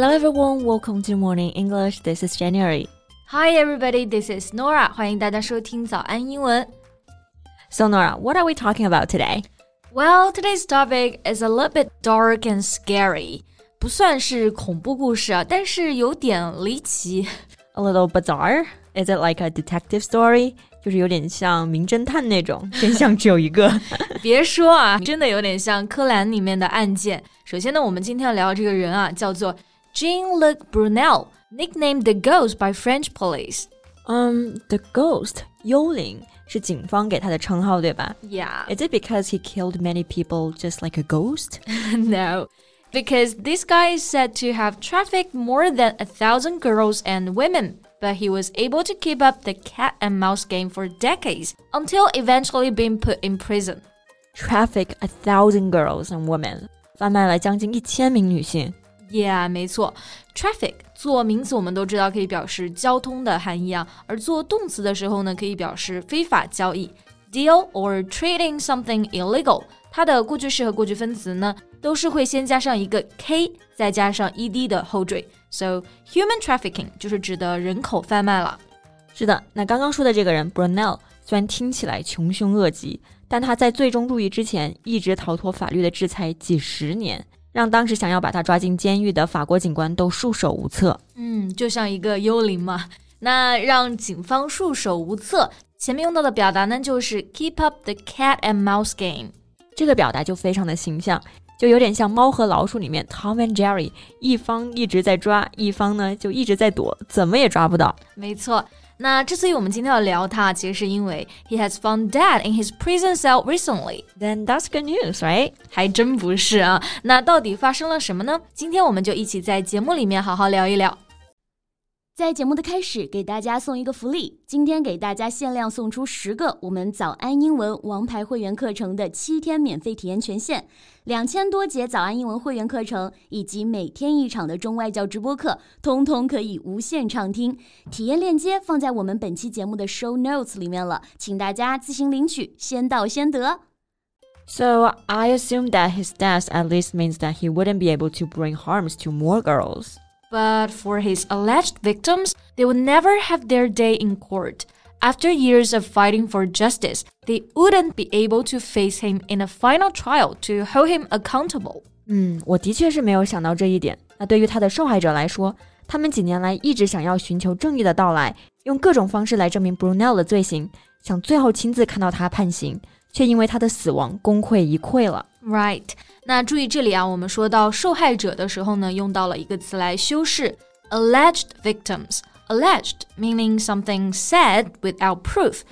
Hello everyone, welcome to Morning English. This is January. Hi everybody, this is Nora. 欢迎大家收听早安英文。So Nora, what are we talking about today? Well, today's topic is a little bit dark and scary. 不算是恐怖故事啊，但是有点离奇。A little bizarre? Is it like a detective story? 就是有点像名侦探那种，真相只有一个。别说啊，真的有点像柯南里面的案件。首先呢，我们今天要聊这个人啊，叫做 Jean-Luc Brunel, nicknamed the Ghost by French police. Um, the Ghost 幽灵是警方给他的称号，对吧 Yeah. Is it because he killed many people just like a ghost? no. Because this guy is said to have trafficked more than a thousand girls and women, but he was able to keep up the cat and mouse game for decades until eventually being put in prison. Traffic a thousand girls and women，贩卖了将近一千名女性。 Yeah，没错，traffic 做名词我们都知道可以表示交通的含义啊，而做动词的时候呢，可以表示非法交易，deal or trading something illegal。它的过去式和过去分词呢，都是会先加上一个 k，再加上 ed 的后缀。So human trafficking 就是指的人口贩卖了。是的，那刚刚说的这个人 Brunel 虽然听起来穷凶恶极，但他在最终入狱之前一直逃脱法律的制裁几十年，让当时想要把他抓进监狱的法国警官都束手无策。嗯，就像一个幽灵嘛。那让警方束手无策，前面用到的表达呢，就是 keep up the cat and mouse game。这个表达就非常的形象，就有点像《猫和老鼠》里面 Tom and Jerry，一方一直在抓，一方呢就一直在躲，怎么也抓不到。没错。那之所以我们今天要聊他，其实是因为 he has found dead in his prison cell recently。Then that's good news, right? 还真不是啊。那到底发生了什么呢？今天我们就一起在节目里面好好聊一聊。在节目的开始，给大家送一个福利，今天给大家限量送出十个我们早安英文王牌会员课程的七天免费体验权限，两千多节早安英文会员课程以及每天一场的中外教直播课，通通可以无限畅听。体验链接放在我们本期节目的 show notes 里面了，请大家自行领取，先到先得。 So I assume that his death at least means that he wouldn't be able to bring harms to more girls. But for his alleged victims, they would never have their day in court. After years of fighting for justice, they wouldn't be able to face him in a final trial to hold him accountable. 嗯，我的确是没有想到这一点。那对于他的受害者来说，他们几年来一直想要寻求正义的到来，用各种方式来证明 Brunel 的罪行，想最后亲自看到他判刑， 却因为他的死亡功亏一篑了。 Right，那注意这里啊，我们说到受害者的时候呢，用到了一个词来修饰 alleged victims。alleged meaning something said without proof，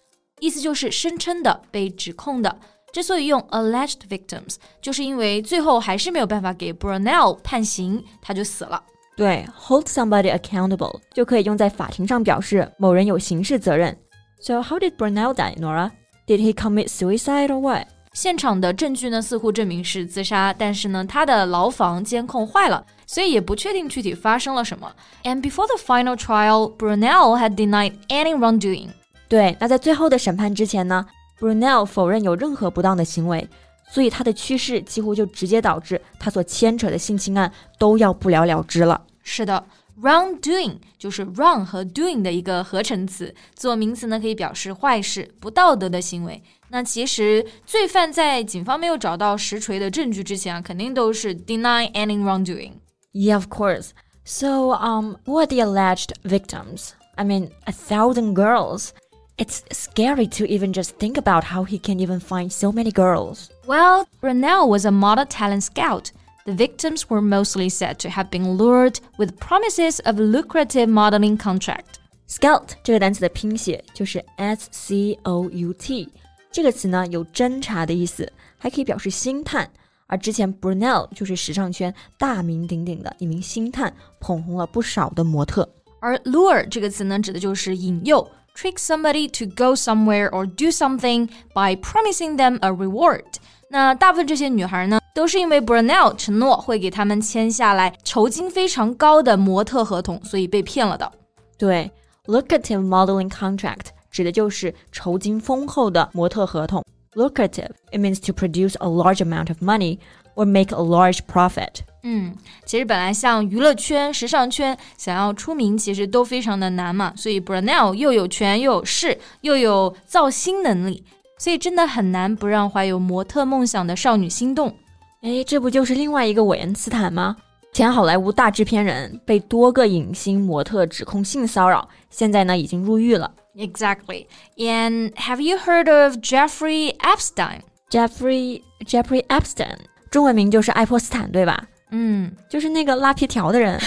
意思就是声称的、被指控的。之所以用 alleged victims，就是因为最后还是没有办法给 Brunel 判刑，他就死了。对，hold somebody accountable 就可以用在法庭上表示某人有刑事责任。So how did Brunel die, Nora? Did he commit suicide or what? 现场的证据呢，似乎证明是自杀，但是呢，他的牢房监控坏了，所以也不确定具体发生了什么。And before the final trial, Brunel had denied any wrongdoing. 对，那在最后的审判之前呢，Brunel 否认有任何不当的行为，所以他的去世几乎就直接导致他所牵扯的性侵案都要不了了之了。是的 wrongdoing 就是 wrong 和 doing 的一个合成词，做名词呢可以表示坏事、不道德的行为。那其实罪犯在警方没有找到实锤的证据之前啊，肯定都是 deny any wrongdoing。Yeah, of course. So, um, what the alleged victims? I mean, a thousand girls. It's scary to even just think about how he can even find so many girls. Well, Brunel was a model talent scout. The victims were mostly said to have been lured with promises of lucrative modeling contract. Scout 这个单词的拼写就是 S C O U T，这个词呢有侦查的意思，还可以表示星探。而之前 Brunel 就是时尚圈大名鼎鼎的一名星探，捧红了不少的模特。而 lure 这个词呢，指的就是引诱，trick somebody to go somewhere or do something by promising them a reward。那大部分这些女孩呢， 都是因为 Brunel 承诺会给他们签下来酬金非常高的模特合同，所以被骗了的。对，lucrative modeling contract 指的就是酬金丰厚的模特合同。Lucrative it means to produce a large amount of money or make a large profit。嗯，其实本来像娱乐圈、时尚圈想要出名，其实都非常的难嘛。所以 Brunel 又有权又有势，又有造星能力，所以真的很难不让怀有模特梦想的少女心动。哎，这不就是另外一个韦恩斯坦吗？前好莱坞大制片人，被多个影星模特指控性骚扰，现在呢已经入狱了。Exactly. And have you heard of Jeffrey Epstein? Jeffrey Jeffrey Epstein，中文名就是爱泼斯坦，对吧？嗯，就是那个拉皮条的人。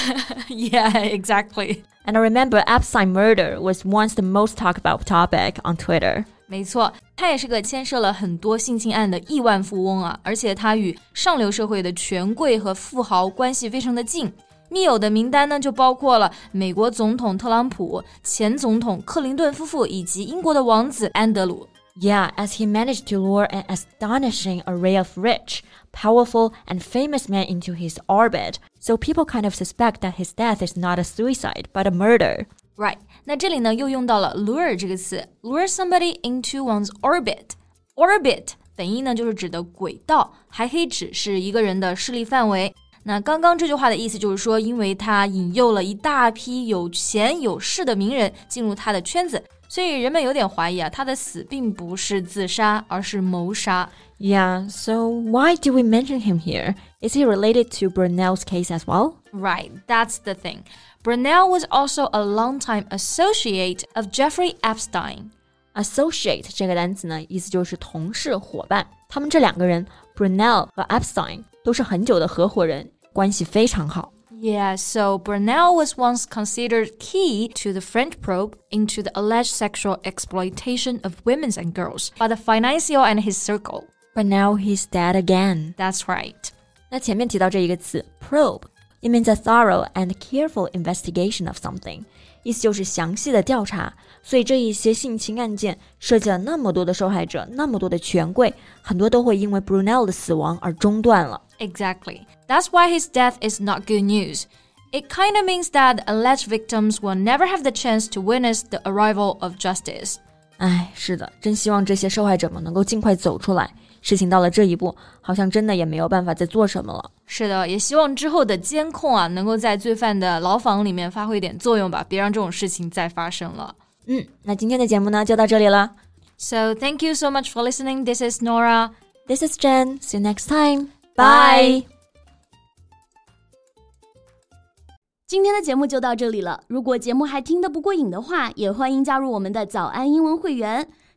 yeah, exactly. And I remember Epstein murder was once the most talked about topic on Twitter. 没错，他也是个牵涉了很多性侵案的亿万富翁啊，而且他与上流社会的权贵和富豪关系非常的近。密友的名单呢，就包括了美国总统特朗普、前总统克林顿夫妇以及英国的王子安德鲁。 Yeah, as he managed to lure an astonishing array of rich, powerful, and famous men into his orbit, so people kind of suspect that his death is not a suicide but a murder. Right，那这里呢又用到了 lure 这个词，lure somebody into one's orbit。orbit 本意呢就是指的轨道，还可以指是一个人的势力范围。那刚刚这句话的意思就是说，因为他引诱了一大批有钱有势的名人进入他的圈子， 所以人们有点怀疑啊，他的死并不是自杀，而是谋杀。Yeah, so why do we mention him here? Is he related to Brunel's case as well? Right, that's the thing. Brunel was also a longtime associate of Jeffrey Epstein. Associate 这个单词呢，意思就是同事、伙伴。他们这两个人，Brunel 和 Epstein 都是很久的合伙人，关系非常好。 Yeah, so Brunel was once considered key to the French probe into the alleged sexual exploitation of women and girls by the financier and his circle. But now he's dead again. That's right. 那前面提到这一个词 probe, it means a thorough and careful investigation of something. 意思就是详细的调查，所以这一些性侵案件涉及了那么多的受害者，那么多的权贵，很多都会因为 Brunel 的死亡而中断了。Exactly. That's why his death is not good news. It kind of means that alleged victims will never have the chance to witness the arrival of justice. 哎，是的，真希望这些受害者们能够尽快走出来。事情到了这一步，好像真的也没有办法再做什么了。是的，也希望之后的监控啊，能够在罪犯的牢房里面发挥一点作用吧，别让这种事情再发生了。嗯，那今天的节目呢，就到这里了。So thank you so much for listening. This is Nora. This is Jen. See you next time. Bye. 今天的节目就到这里了。如果节目还听得不过瘾的话，也欢迎加入我们的早安英文会员。